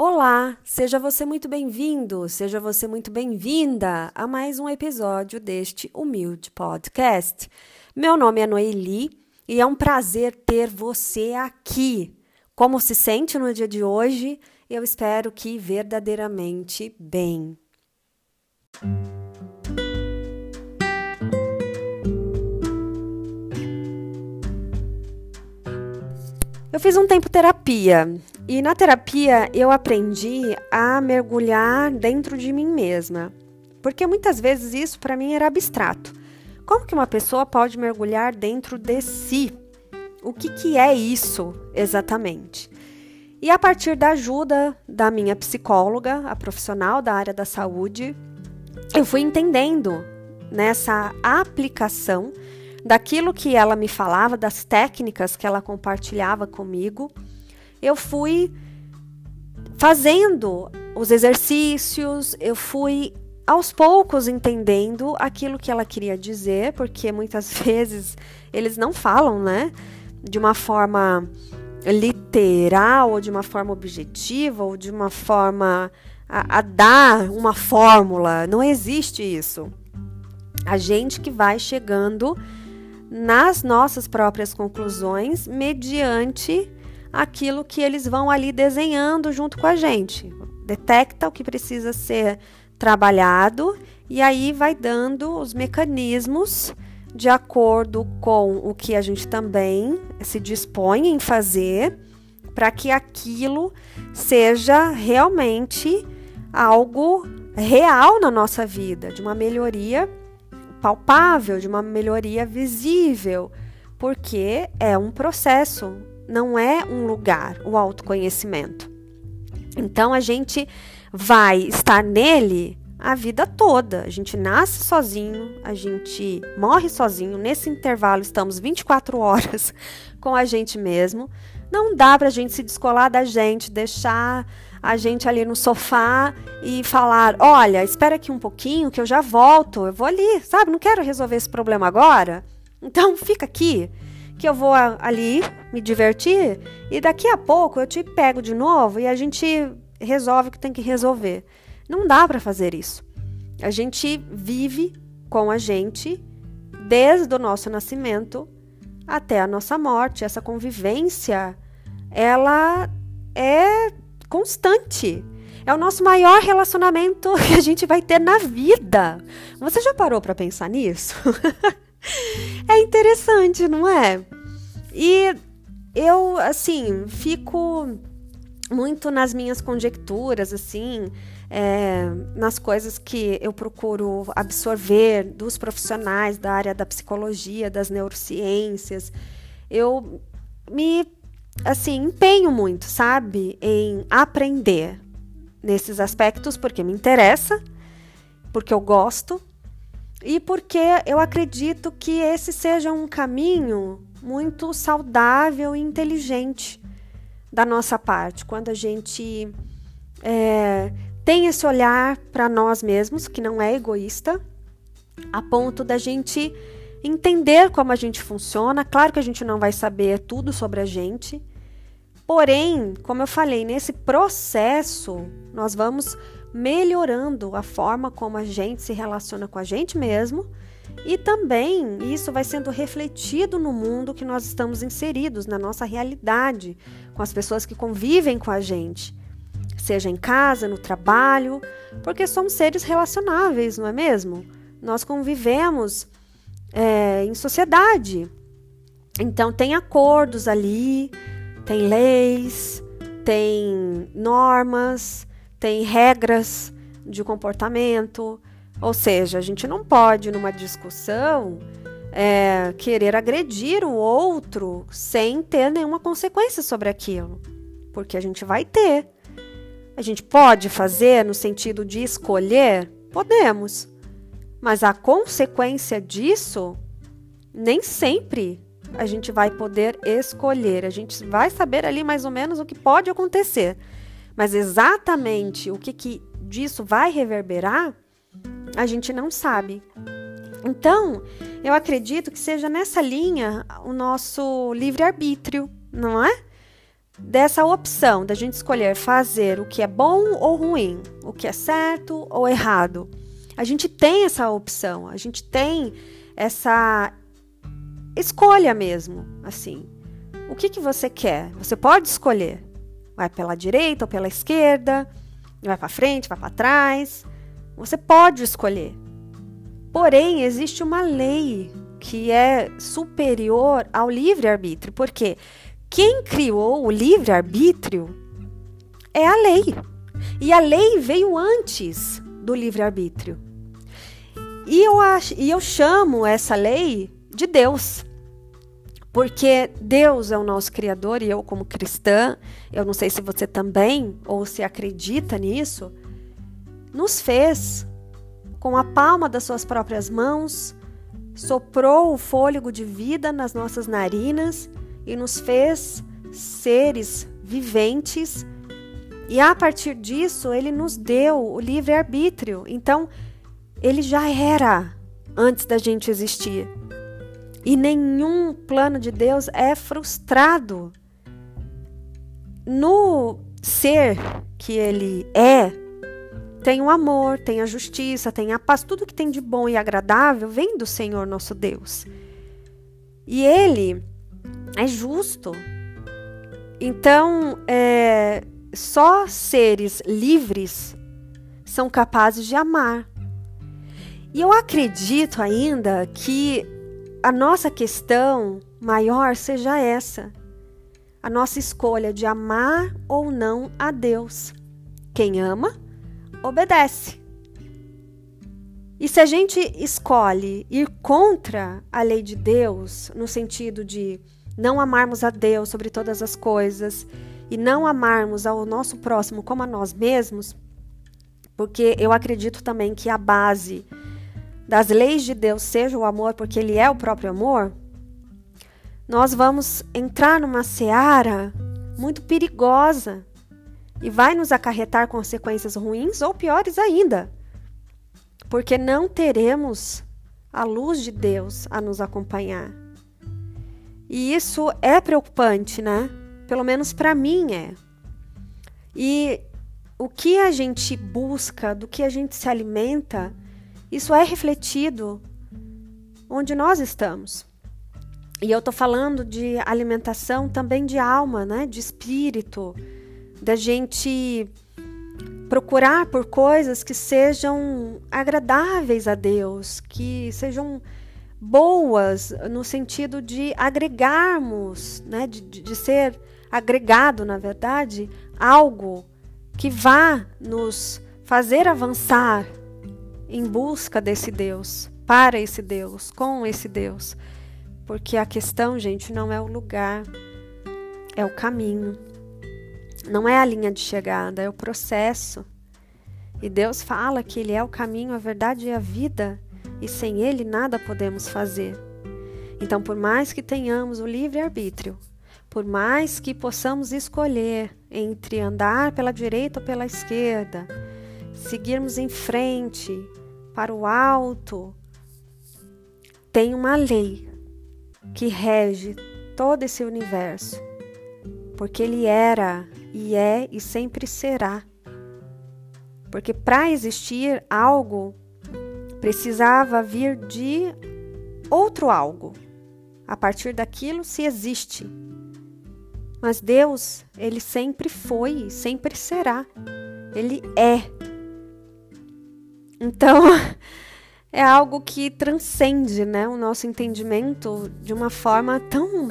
Olá, seja você muito bem-vindo, seja você muito bem-vinda a mais um episódio deste humilde podcast. Meu nome é Noeli e é um prazer ter você aqui. Como se sente no dia de hoje? Eu espero que verdadeiramente bem. Eu fiz um tempo terapia e na terapia eu aprendi a mergulhar dentro de mim mesma, porque muitas vezes isso para mim era abstrato. Como que uma pessoa pode mergulhar dentro de si? O que, que é isso exatamente? E a partir da ajuda da minha psicóloga, a profissional da área da saúde, eu fui entendendo nessa aplicação daquilo que ela me falava, das técnicas que ela compartilhava comigo, eu fui fazendo os exercícios, eu fui aos poucos entendendo aquilo que ela queria dizer, porque muitas vezes eles não falam, né, de uma forma literal, ou de uma forma objetiva, ou de uma forma a, a dar uma fórmula. Não existe isso. A gente que vai chegando nas nossas próprias conclusões mediante aquilo que eles vão ali desenhando junto com a gente. Detecta o que precisa ser trabalhado e aí vai dando os mecanismos de acordo com o que a gente também se dispõe em fazer para que aquilo seja realmente algo real na nossa vida, de uma melhoria palpável, de uma melhoria visível, porque é um processo, não é um lugar, o autoconhecimento. Então a gente vai estar nele a vida toda. A gente nasce sozinho, a gente morre sozinho. Nesse intervalo estamos 24 horas com a gente mesmo. Não dá para a gente se descolar da gente, deixar a gente ali no sofá e falar: olha, espera aqui um pouquinho que eu já volto, eu vou ali, sabe? Não quero resolver esse problema agora. Então fica aqui, que eu vou ali me divertir e daqui a pouco eu te pego de novo e a gente resolve o que tem que resolver. Não dá para fazer isso. A gente vive com a gente desde o nosso nascimento até a nossa morte. Essa convivência, ela é constante. É o nosso maior relacionamento que a gente vai ter na vida. Você já parou para pensar nisso? é interessante, não é? E eu, assim, fico muito nas minhas conjecturas, assim, é, nas coisas que eu procuro absorver dos profissionais da área da psicologia, das neurociências. Eu me assim, empenho muito, sabe, em aprender nesses aspectos porque me interessa, porque eu gosto e porque eu acredito que esse seja um caminho muito saudável e inteligente da nossa parte, quando a gente é, tem esse olhar para nós mesmos, que não é egoísta, a ponto da gente entender como a gente funciona. Claro que a gente não vai saber tudo sobre a gente, porém, como eu falei, nesse processo nós vamos melhorando a forma como a gente se relaciona com a gente mesmo e também isso vai sendo refletido no mundo que nós estamos inseridos, na nossa realidade, com as pessoas que convivem com a gente, seja em casa, no trabalho, porque somos seres relacionáveis, não é mesmo? Nós convivemos é, em sociedade. Então, tem acordos ali, tem leis, tem normas, tem regras de comportamento. Ou seja, a gente não pode, numa discussão, é, querer agredir o outro sem ter nenhuma consequência sobre aquilo. Porque a gente vai ter. A gente pode fazer no sentido de escolher? Podemos. Mas a consequência disso, nem sempre a gente vai poder escolher. A gente vai saber ali mais ou menos o que pode acontecer. Mas exatamente o que, que disso vai reverberar, a gente não sabe. Então, eu acredito que seja nessa linha o nosso livre-arbítrio, não é? dessa opção da gente escolher fazer o que é bom ou ruim, o que é certo ou errado. A gente tem essa opção, a gente tem essa escolha mesmo, assim. O que, que você quer? Você pode escolher. Vai pela direita ou pela esquerda, vai para frente, vai para trás. Você pode escolher. Porém, existe uma lei que é superior ao livre-arbítrio, porque quem criou o livre-arbítrio é a lei. E a lei veio antes do livre-arbítrio. E eu, acho, e eu chamo essa lei de Deus. Porque Deus é o nosso Criador e eu, como cristã, eu não sei se você também ou se acredita nisso, nos fez com a palma das suas próprias mãos, soprou o fôlego de vida nas nossas narinas e nos fez seres viventes. E a partir disso, ele nos deu o livre-arbítrio. Então, ele já era antes da gente existir. E nenhum plano de Deus é frustrado. No ser que ele é, tem o amor, tem a justiça, tem a paz, tudo que tem de bom e agradável vem do Senhor nosso Deus. E ele é justo. Então, é, só seres livres são capazes de amar. E eu acredito ainda que a nossa questão maior seja essa: a nossa escolha de amar ou não a Deus. Quem ama, obedece. E se a gente escolhe ir contra a lei de Deus, no sentido de não amarmos a Deus sobre todas as coisas e não amarmos ao nosso próximo como a nós mesmos, porque eu acredito também que a base das leis de Deus seja o amor, porque Ele é o próprio amor, nós vamos entrar numa seara muito perigosa e vai nos acarretar consequências ruins ou piores ainda, porque não teremos a luz de Deus a nos acompanhar. E isso é preocupante, né? Pelo menos para mim é. E o que a gente busca, do que a gente se alimenta, isso é refletido onde nós estamos. E eu estou falando de alimentação também de alma, né? De espírito, da gente procurar por coisas que sejam agradáveis a Deus, que sejam boas no sentido de agregarmos, né, de, de ser agregado, na verdade, algo que vá nos fazer avançar em busca desse Deus, para esse Deus, com esse Deus. Porque a questão, gente, não é o lugar, é o caminho. Não é a linha de chegada, é o processo. E Deus fala que Ele é o caminho, a verdade e a vida e sem ele nada podemos fazer. Então, por mais que tenhamos o livre-arbítrio, por mais que possamos escolher entre andar pela direita ou pela esquerda, seguirmos em frente, para o alto, tem uma lei que rege todo esse universo, porque ele era e é e sempre será. Porque para existir algo precisava vir de outro algo. A partir daquilo se existe. Mas Deus, ele sempre foi, sempre será. Ele é. Então, é algo que transcende, né, o nosso entendimento de uma forma tão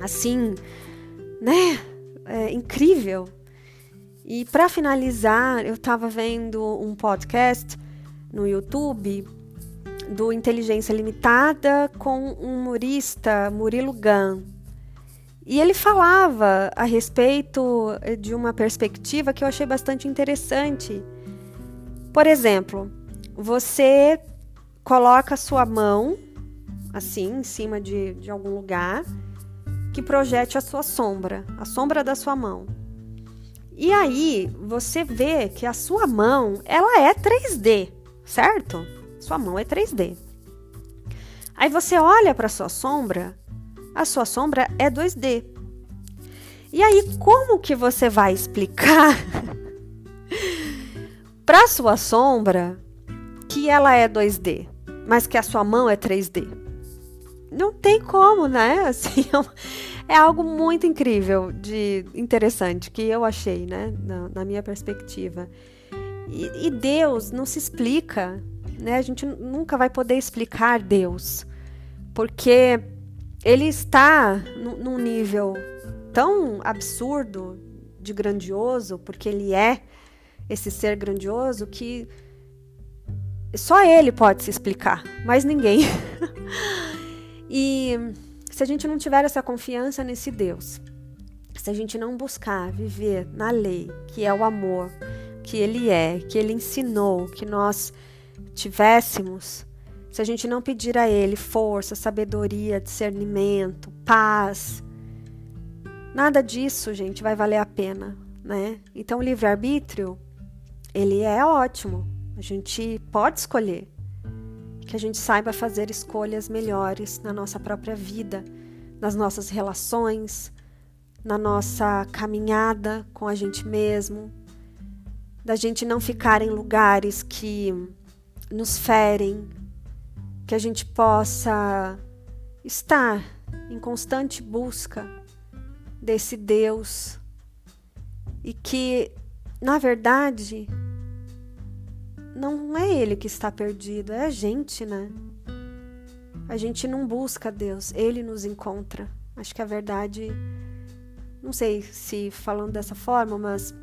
assim, né, é, incrível. E para finalizar, eu estava vendo um podcast no YouTube do Inteligência Limitada com um humorista, Murilo Gun. E ele falava a respeito de uma perspectiva que eu achei bastante interessante. Por exemplo, você coloca sua mão assim em cima de, de algum lugar que projete a sua sombra, a sombra da sua mão. E aí você vê que a sua mão ela é 3D certo? Sua mão é 3D. Aí você olha para sua sombra, a sua sombra é 2D. E aí, como que você vai explicar para sua sombra que ela é 2D, mas que a sua mão é 3D? Não tem como, né? Assim, é algo muito incrível, de interessante que eu achei, né, na, na minha perspectiva. E, e, Deus não se explica, né? A gente nunca vai poder explicar Deus, porque Ele está num nível tão absurdo de grandioso, porque Ele é esse ser grandioso que só Ele pode se explicar, mais ninguém. e se a gente não tiver essa confiança nesse Deus, se a gente não buscar viver na lei, que é o amor, que Ele é, que Ele ensinou que nós tivéssemos, se a gente não pedir a Ele força, sabedoria, discernimento, paz, nada disso, gente, vai valer a pena, né? Então, livre-arbítrio, ele é ótimo. A gente pode escolher. Que a gente saiba fazer escolhas melhores na nossa própria vida, nas nossas relações, na nossa caminhada com a gente mesmo, da gente não ficar em lugares que nos ferem, que a gente possa estar em constante busca desse Deus. E que, na verdade, não é ele que está perdido, é a gente, né? A gente não busca Deus, ele nos encontra. Acho que a verdade, não sei se falando dessa forma, mas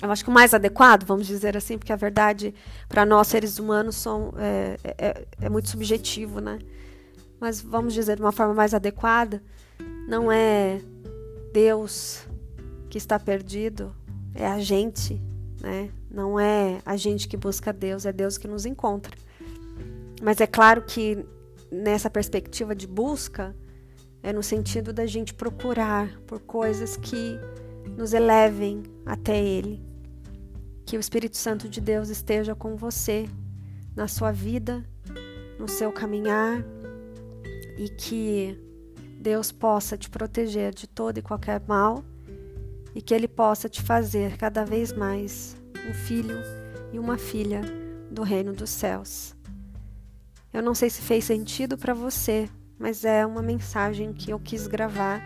eu acho que o mais adequado, vamos dizer assim, porque a verdade para nós seres humanos são, é, é, é muito subjetivo, né? Mas vamos dizer de uma forma mais adequada, não é Deus que está perdido, é a gente, né? Não é a gente que busca Deus, é Deus que nos encontra. Mas é claro que nessa perspectiva de busca, é no sentido da gente procurar por coisas que nos elevem até Ele. Que o Espírito Santo de Deus esteja com você na sua vida, no seu caminhar e que Deus possa te proteger de todo e qualquer mal e que Ele possa te fazer cada vez mais um filho e uma filha do reino dos céus. Eu não sei se fez sentido para você, mas é uma mensagem que eu quis gravar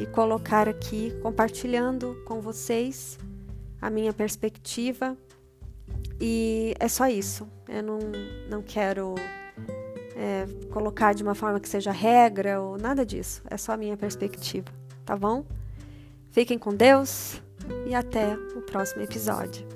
e colocar aqui, compartilhando com vocês a minha perspectiva. E é só isso. Eu não, não quero é, colocar de uma forma que seja regra ou nada disso. É só a minha perspectiva, tá bom? Fiquem com Deus e até o próximo episódio.